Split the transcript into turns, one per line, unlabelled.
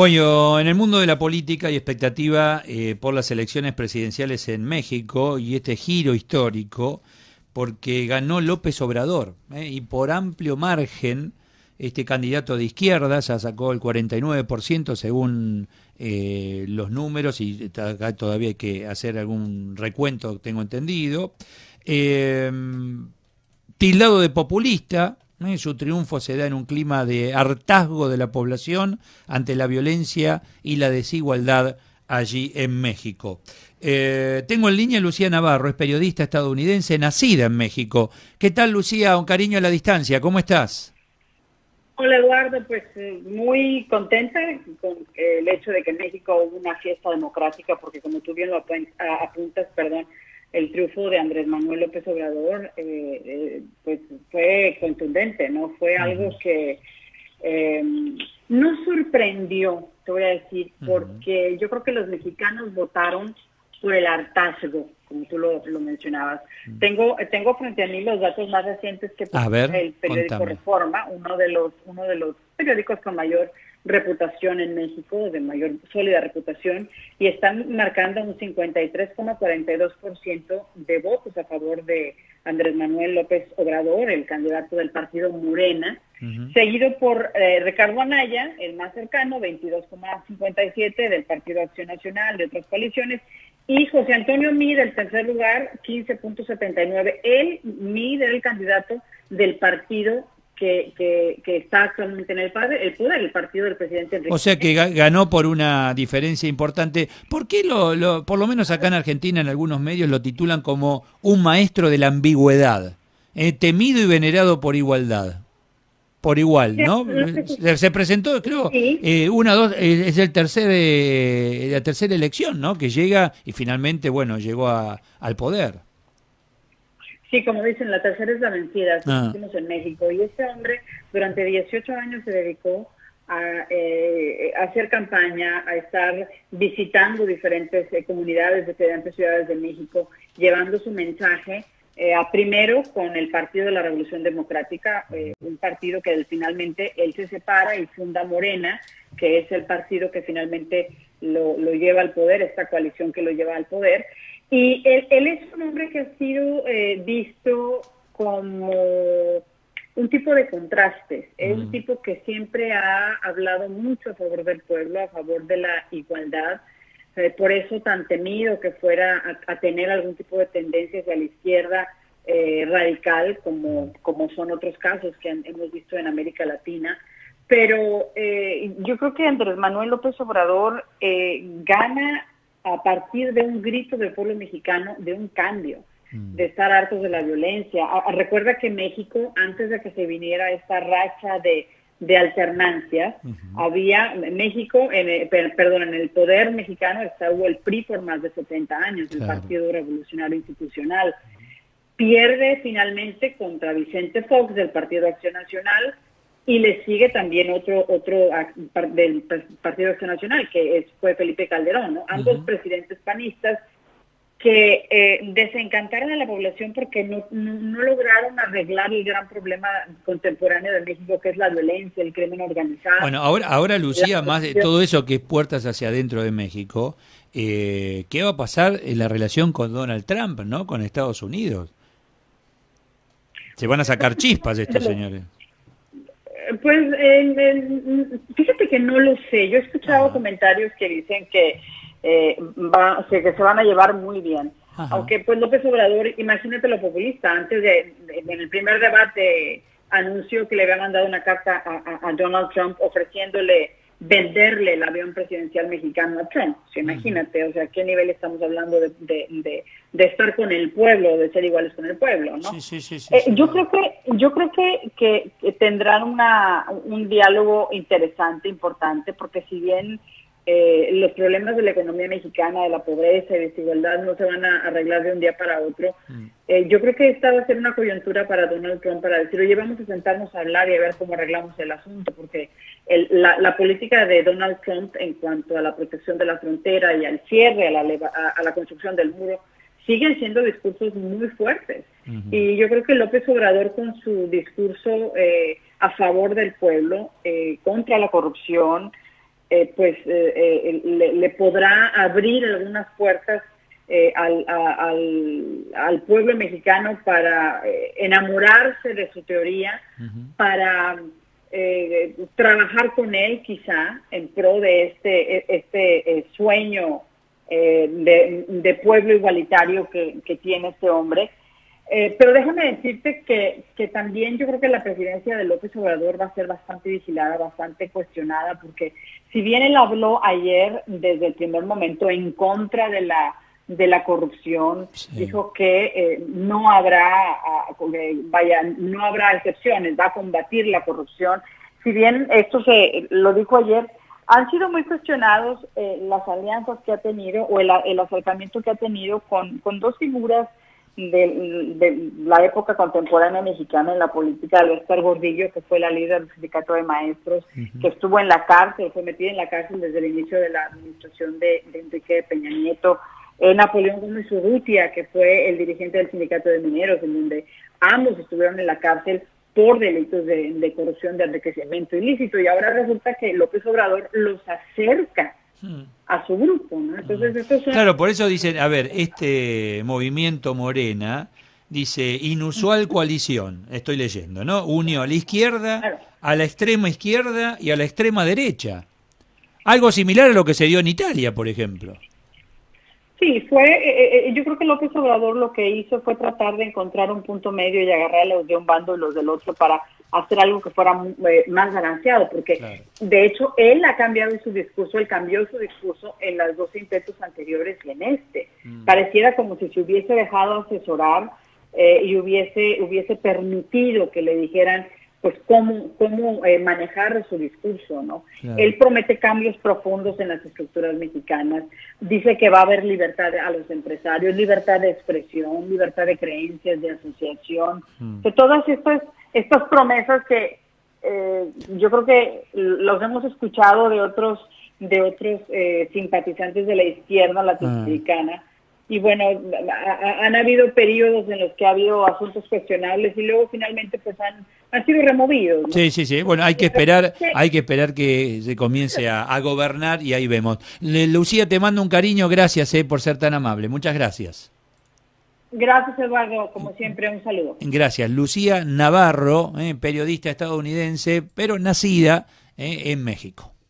Bueno, en el mundo de la política hay expectativa eh, por las elecciones presidenciales en México y este giro histórico porque ganó López Obrador eh, y por amplio margen este candidato de izquierda ya sacó el 49% según eh, los números y acá todavía hay que hacer algún recuento, tengo entendido. tildado de populista, su triunfo se da en un clima de hartazgo de la población ante la violencia y la desigualdad allí en México. Eh, tengo en línea a Lucía Navarro, es periodista estadounidense, nacida en México. ¿Qué tal, Lucía? Un cariño a la distancia, ¿cómo estás?
Hola, Eduardo, pues eh, muy contenta con el hecho de que en México hubo una fiesta democrática, porque como tú bien lo apuntas, perdón, el triunfo de Andrés Manuel López Obrador eh, eh, pues fue contundente, ¿no? Fue algo que eh, no sorprendió, te voy a decir, porque yo creo que los mexicanos votaron por el hartazgo, como tú lo, mencionabas. Tengo tengo frente a mí los datos más recientes que el periódico Reforma, uno de los uno de los periódicos con mayor reputación en México, de mayor sólida reputación, y están marcando un 53,42% de votos a favor de Andrés Manuel López Obrador, el candidato del partido Morena, seguido por eh, Ricardo Anaya, el más cercano, 22,57% del Partido Acción Nacional, de otras coaliciones, y José Antonio Mid, el tercer lugar, 15.79. Él, Mid, era el candidato del partido que, está actualmente en el poder, el poder, el partido del presidente Enrique.
O sea que ganó por una diferencia importante. ¿Por qué, lo, por lo menos acá en Argentina, en algunos medios lo titulan como un maestro de la ambigüedad? Eh, temido y venerado por igualdad. Por igual, ¿no? Se, presentó, creo, eh, una, dos, eh, es el tercer, la tercera elección, ¿no? Que llega y finalmente, bueno, llegó al poder.
Sí, como dicen, la tercera es la vencida, ah. en México. Y este hombre durante 18 años se dedicó a, eh, hacer campaña, a estar visitando diferentes eh, comunidades de diferentes ciudades de México, llevando su mensaje eh, a primero con el Partido de la Revolución Democrática, un partido que finalmente él se separa y funda Morena, que es el partido que finalmente lo, lo lleva al poder, esta coalición que lo lleva al poder. Y él, es un hombre que ha sido eh, visto como un tipo de contrastes. Es un tipo que siempre ha hablado mucho a favor del pueblo, a favor de la igualdad. Eh, por eso tan temido que fuera a, tener algún tipo de tendencias a la izquierda eh, radical, como, como son otros casos que hemos visto en América Latina. Pero yo creo que Andrés Manuel López Obrador gana a partir de un grito del pueblo mexicano de un cambio, mm. de estar hartos de la violencia. recuerda que México, antes de que se viniera esta racha de, de alternancia, había México, en perdón, en el poder mexicano estuvo el PRI por más de 70 años, el Partido Revolucionario Institucional. Pierde finalmente contra Vicente Fox del Partido Acción Nacional, y le sigue también otro otro del Partido Acción Nacional, que es, fue Felipe Calderón, ¿no? Ambos presidentes panistas que eh, desencantaron a la población porque no, no, lograron arreglar el gran problema contemporáneo de México, que es la violencia, el crimen organizado.
Bueno, ahora, ahora Lucía, más de todo eso que es puertas hacia adentro de México, eh, ¿qué va a pasar en la relación con Donald Trump, ¿no? Con Estados Unidos. Se van a sacar chispas estos señores.
Pues fíjate que no lo sé. Yo he escuchado comentarios que dicen que, eh, va, que se van a llevar muy bien. Aunque pues López Obrador, imagínate lo populista, antes de, en el primer debate anunció que le había mandado una carta a Donald Trump ofreciéndole venderle el avión presidencial mexicano a Trump. imagínate, o sea, ¿qué nivel estamos hablando de, de, de, estar con el pueblo, de ser iguales con el pueblo, ¿no? Sí, sí, sí, eh, yo creo que yo creo que, que, tendrán una, un diálogo interesante, importante, porque si bien eh, los problemas de la economía mexicana, de la pobreza y desigualdad no se van a arreglar de un día para otro. Mm. Eh, yo creo que esta va a ser una coyuntura para Donald Trump para decir, oye, vamos a sentarnos a hablar y a ver cómo arreglamos el asunto, porque la, política de Donald Trump en cuanto a la protección de la frontera y al cierre, a la, a, la construcción del muro, siguen siendo discursos muy fuertes. Y yo creo que López Obrador con su discurso eh, a favor del pueblo, contra la corrupción, pues le, podrá abrir algunas puertas al, al, pueblo mexicano para enamorarse de su teoría, para trabajar con él quizá en pro de este, este sueño de, pueblo igualitario que, que tiene este hombre. Eh, pero déjame decirte que, que, también yo creo que la presidencia de López Obrador va a ser bastante vigilada, bastante cuestionada, porque si bien él habló ayer desde el primer momento en contra de la de la corrupción, dijo que eh, no habrá, ah, vaya, no habrá excepciones, va a combatir la corrupción. Si bien esto se lo dijo ayer, han sido muy cuestionados eh, las alianzas que ha tenido o el, el acercamiento que ha tenido con, con dos figuras de, la época contemporánea mexicana en la política, Oscar Gordillo, que fue la líder del sindicato de maestros, que estuvo en la cárcel, fue metida en la cárcel desde el inicio de la administración de, Enrique Peña Nieto, Napoleón Gómez Urrutia, que fue el dirigente del sindicato de mineros, en donde ambos estuvieron en la cárcel por delitos de, corrupción, de enriquecimiento ilícito, y ahora resulta que López Obrador los acerca a su grupo. ¿no? Entonces,
Claro, por eso dicen, a ver, este movimiento Morena dice inusual coalición, estoy leyendo, ¿no? Unió a la izquierda, a la extrema izquierda y a la extrema derecha. Algo similar a lo que se dio en Italia, por ejemplo.
Sí, fue, eh, eh, yo creo que López Obrador lo que hizo fue tratar de encontrar un punto medio y agarrar a los de un bando y los del otro para hacer algo que fuera eh, más balanceado, porque de hecho él ha cambiado su discurso, él cambió su discurso en las dos intentos anteriores y en este. Mm. Pareciera como si se hubiese dejado asesorar y hubiese, hubiese permitido que le dijeran pues cómo, cómo eh, manejar su discurso, ¿no? Él promete cambios profundos en las estructuras mexicanas, dice que va a haber libertad a los empresarios, libertad de expresión, libertad de creencias, de asociación, mm. de todas estas, estas promesas que eh, yo creo que los hemos escuchado de otros de otros eh, simpatizantes de la izquierda latinoamericana, y bueno, han habido periodos en los que ha habido asuntos cuestionables y luego finalmente pues han, han sido removidos.
Sí, sí, sí. Bueno, hay que esperar, hay que esperar que se comience a, gobernar y ahí vemos. Lucía, te mando un cariño, gracias eh, por ser tan amable. Muchas gracias.
Gracias, Eduardo. Como siempre, un saludo.
Gracias. Lucía Navarro, eh, periodista estadounidense, pero nacida eh, en México.